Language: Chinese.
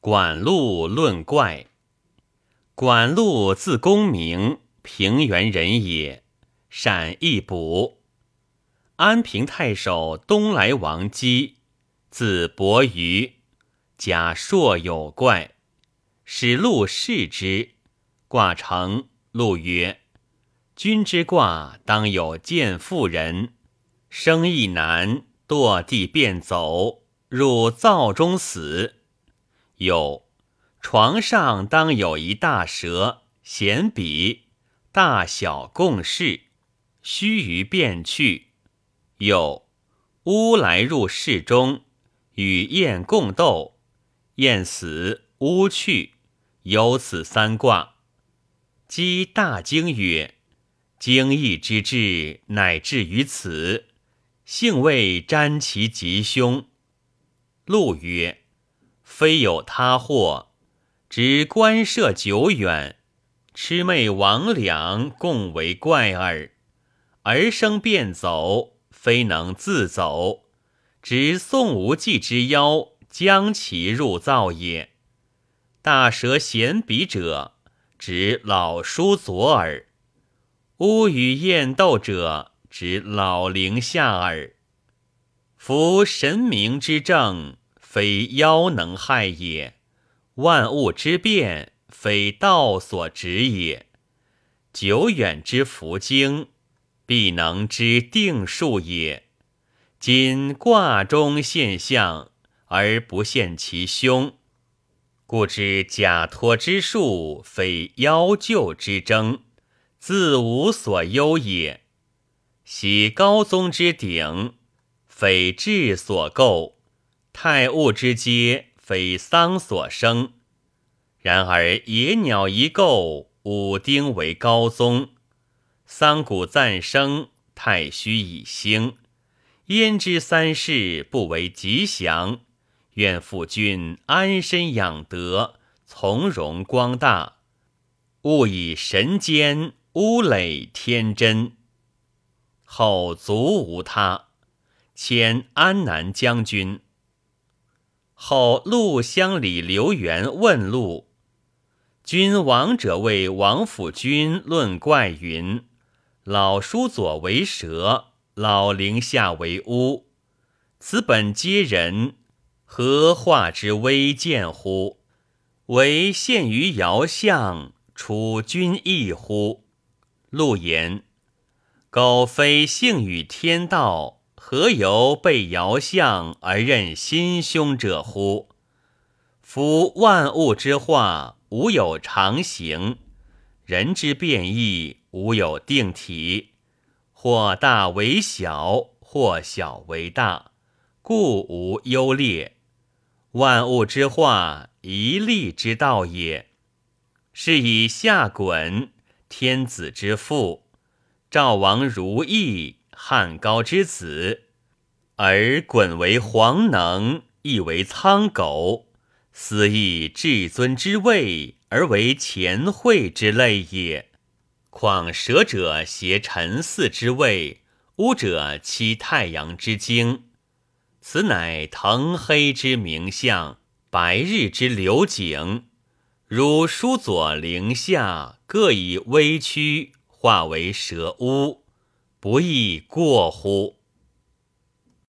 管路论怪。管路字公明，平原人也，善易卜。安平太守东莱王姬，字伯瑜，家硕有怪，使路视之，卦成。路曰：“君之卦当有见妇人，生亦难，堕地便走，入灶中死。有床上当有一大蛇，衔笔，大小共事，须臾便去。有乌来入室中，与燕共斗，燕死，乌去，有此三卦。”姬大惊曰：“惊异之至，乃至于此，幸未沾其吉凶。”陆曰：“非有他祸，只官涉久远，魑魅魍魉共为怪耳。儿生便走，非能自走，只宋无忌之妖将其入灶也。大蛇衔笔者。”指老叔左耳，乌与燕斗者，指老灵下耳。夫神明之正，非妖能害也；万物之变，非道所止也。久远之福经，必能知定数也。今卦中现象，而不现其凶。故知假托之术，非妖救之争，自无所忧也。喜高宗之鼎，非智所构；太戊之阶，非桑所生。然而野鸟一构，五丁为高宗；桑谷暂生，太虚已兴。焉知三世不为吉祥？愿父君安身养德，从容光大，勿以神奸污累天真。后卒无他，迁安南将军。后陆乡里刘元问陆：君王者为王府君论怪云：老叔左为蛇，老陵下为乌，此本皆人。何化之微见乎？唯现于遥相，处君意乎？陆言：苟非幸与天道，何由被爻象而任心凶者乎？夫万物之化，无有常形；人之变异，无有定体。或大为小，或小为大，故无优劣。万物之化，一力之道也。是以下滚，天子之父，赵王如意，汉高之子，而滚为黄能，亦为苍狗，斯亦至尊之位，而为前惠之类也。况蛇者挟陈嗣之位，乌者欺太阳之精。此乃腾黑之明象，白日之流景。如书左灵下，各以微躯化为蛇乌，不亦过乎？